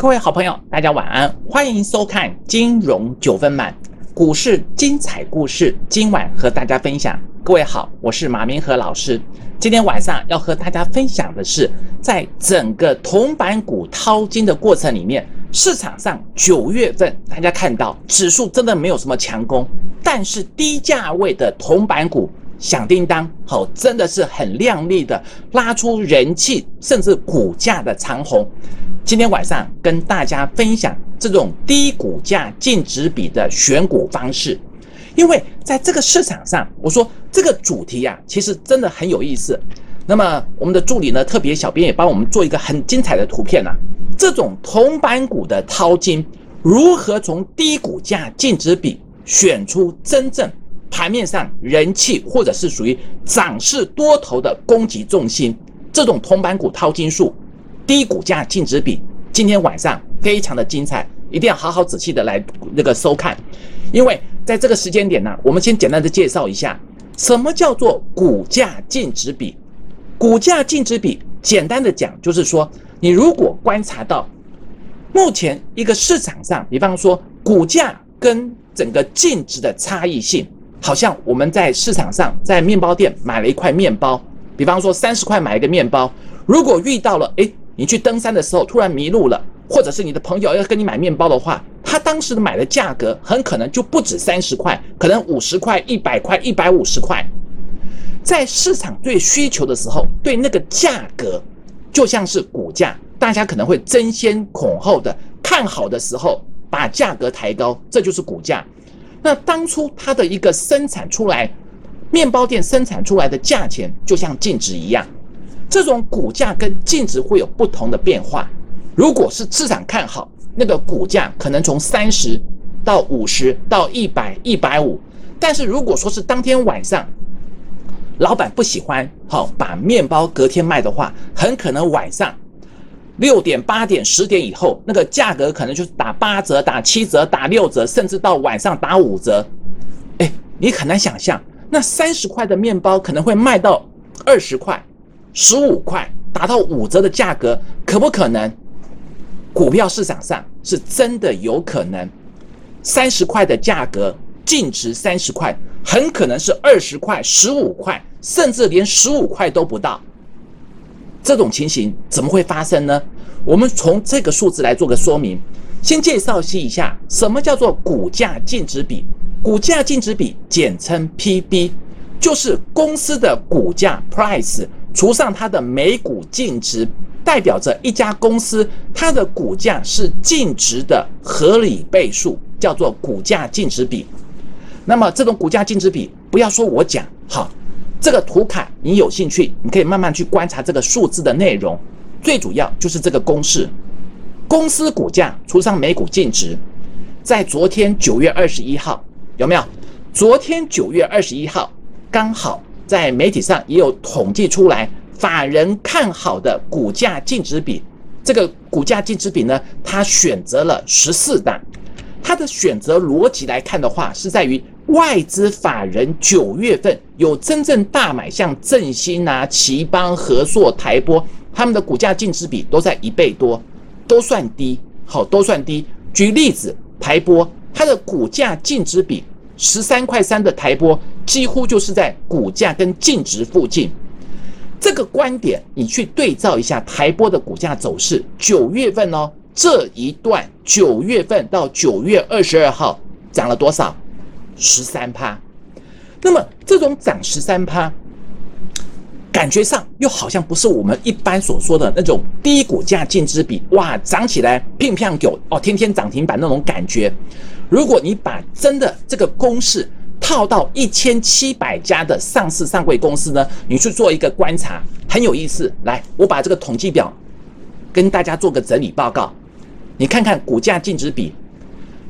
各位好朋友，大家晚安，欢迎收看金融九分满，股市精彩故事，今晚和大家分享。各位好，我是马明和老师。今天晚上要和大家分享的是，在整个铜板股淘金的过程里面，市场上九月份大家看到指数真的没有什么强攻，但是低价位的铜板股响叮当，好，真的是很亮丽的拉出人气，甚至股价的长虹。今天晚上跟大家分享这种低股价净值比的选股方式，因为在这个市场上，我说这个主题呀，其实真的很有意思。那么我们的助理呢，特别小编也帮我们做一个很精彩的图片呐。这种铜板股的淘金，如何从低股价净值比选出真正盘面上人气或者是属于涨势多头的攻击重心？这种铜板股淘金术。低股价净值比，今天晚上非常的精彩，一定要好好仔细的来那个收看，因为在这个时间点呢，我们先简单的介绍一下什么叫做股价净值比。股价净值比，简单的讲就是说，你如果观察到目前一个市场上，比方说股价跟整个净值的差异性，好像我们在市场上在面包店买了一块面包，比方说三十块买一个面包，如果遇到了哎。你去登山的时候突然迷路了，或者是你的朋友要跟你买面包的话，他当时的买的价格很可能就不止三十块，可能五十块、一百块、一百五十块。在市场最需求的时候，对那个价格就像是股价，大家可能会争先恐后的看好的时候，把价格抬高，这就是股价。那当初它的一个生产出来，面包店生产出来的价钱就像净值一样。这种股价跟净值会有不同的变化。如果是市场看好，那个股价可能从三十到五十到一百、一百五。但是如果说是当天晚上，老板不喜欢，好把面包隔天卖的话，很可能晚上六点、八点、十点以后，那个价格可能就是打八折、打七折、打六折，甚至到晚上打五折。哎，你很难想象，那三十块的面包可能会卖到二十块。十五块达到五折的价格，可不可能？股票市场上是真的有可能，三十块的价格净值三十块，很可能是二十块、十五块，甚至连十五块都不到。这种情形怎么会发生呢？我们从这个数字来做个说明。先介绍一下什么叫做股价净值比。股价净值比简称 PB，就是公司的股价 price。除上它的每股净值，代表着一家公司它的股价是净值的合理倍数，叫做股价净值比。那么这种股价净值比，不要说我讲，好，这个图卡你有兴趣，你可以慢慢去观察这个数字的内容。最主要就是这个公式：公司股价除上每股净值，在昨天九月二十一号有没有？昨天九月二十一号刚好。在媒体上也有统计出来，法人看好的股价净值比，这个股价净值比呢，他选择了十四档。他的选择逻辑来看的话，是在于外资法人九月份有真正大买，像振兴啊、奇邦、和硕、台波，他们的股价净值比都在一倍多，都算低，好，都算低。举例子，台波它的股价净值比。十三块三的台波几乎就是在股价跟净值附近，这个观点你去对照一下台波的股价走势，九月份哦这一段九月份到九月二十二号涨了多少？十三趴。那么这种涨十三趴，感觉上又好像不是我们一般所说的那种低股价净值比，哇，涨起来乒乓狗哦，天天涨停板那种感觉。如果你把真的这个公式套到一千七百家的上市上柜公司呢，你去做一个观察，很有意思。来，我把这个统计表跟大家做个整理报告，你看看股价净值比，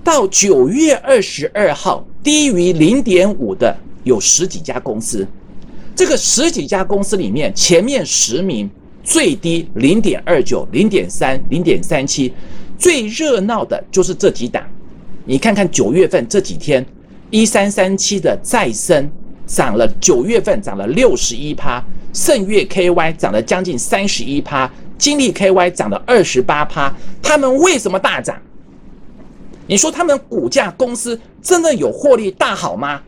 到九月二十二号低于零点五的有十几家公司，这个十几家公司里面前面十名最低零点二九、零点三、零点三七，最热闹的就是这几档。你看看九月份这几天，一三三七的再生涨了，九月份涨了六十一趴，盛月 KY 涨了将近三十一趴，金利 KY 涨了二十八趴，他们为什么大涨？你说他们股价公司真的有获利大好吗？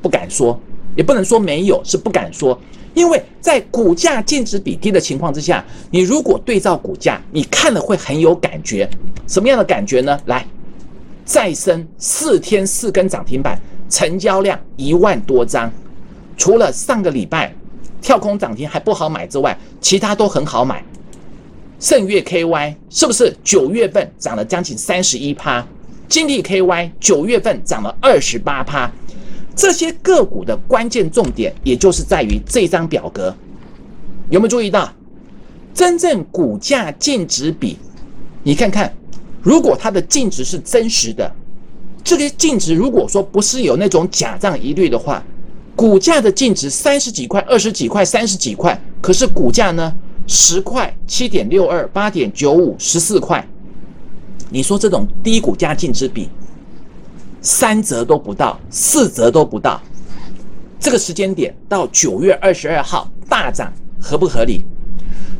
不敢说，也不能说没有，是不敢说。因为在股价净值比低的情况之下，你如果对照股价，你看了会很有感觉。什么样的感觉呢？来，再生四天四根涨停板，成交量一万多张，除了上个礼拜跳空涨停还不好买之外，其他都很好买。盛月 KY 是不是九月份涨了将近三十一趴？金利 KY 九月份涨了二十八趴。这些个股的关键重点，也就是在于这张表格，有没有注意到？真正股价净值比，你看看，如果它的净值是真实的，这个净值如果说不是有那种假账疑虑的话，股价的净值三十几块、二十几块、三十几块，可是股价呢？十块、七点六二、八点九五、十四块，你说这种低股价净值比，三折都不到，四折都不到，这个时间点到九月二十二号大涨合不合理？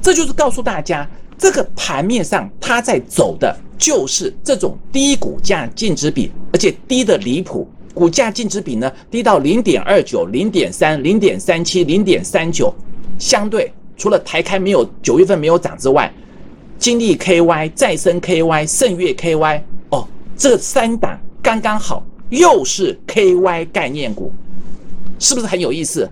这就是告诉大家，这个盘面上它在走的就是这种低股价净值比，而且低的离谱，股价净值比呢低到零点二九、零点三、零点三七、零点三九，相对。除了台开没有九月份没有涨之外，金利 KY、再生 KY、盛月 KY 哦，这三档刚刚好又是 KY 概念股，是不是很有意思？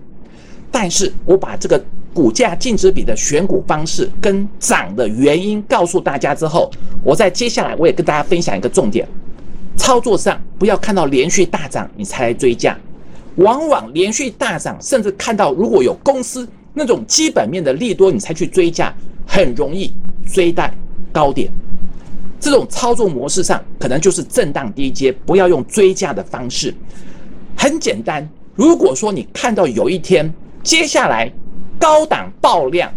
但是我把这个股价净值比的选股方式跟涨的原因告诉大家之后，我在接下来我也跟大家分享一个重点：操作上不要看到连续大涨你才来追价，往往连续大涨，甚至看到如果有公司。那种基本面的利多，你才去追价，很容易追在高点。这种操作模式上，可能就是震荡低阶，不要用追价的方式。很简单，如果说你看到有一天接下来高档爆量，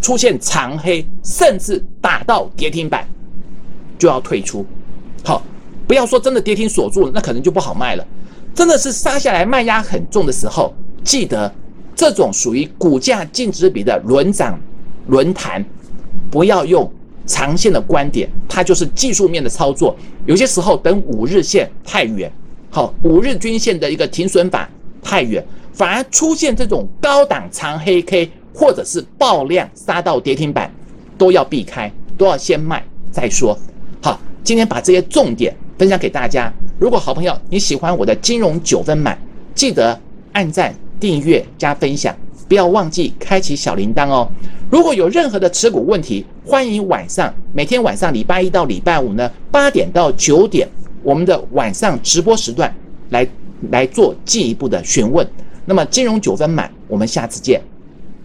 出现长黑，甚至打到跌停板，就要退出。好，不要说真的跌停锁住了，那可能就不好卖了。真的是杀下来卖压很重的时候，记得。这种属于股价净值比的轮涨轮弹，不要用长线的观点，它就是技术面的操作。有些时候等五日线太远，好，五日均线的一个停损板太远，反而出现这种高档长黑 K 或者是爆量杀到跌停板，都要避开，都要先卖再说。好，今天把这些重点分享给大家。如果好朋友你喜欢我的金融九分满，记得按赞。订阅加分享，不要忘记开启小铃铛哦。如果有任何的持股问题，欢迎晚上每天晚上礼拜一到礼拜五呢八点到九点，我们的晚上直播时段来来做进一步的询问。那么金融九分满，我们下次见。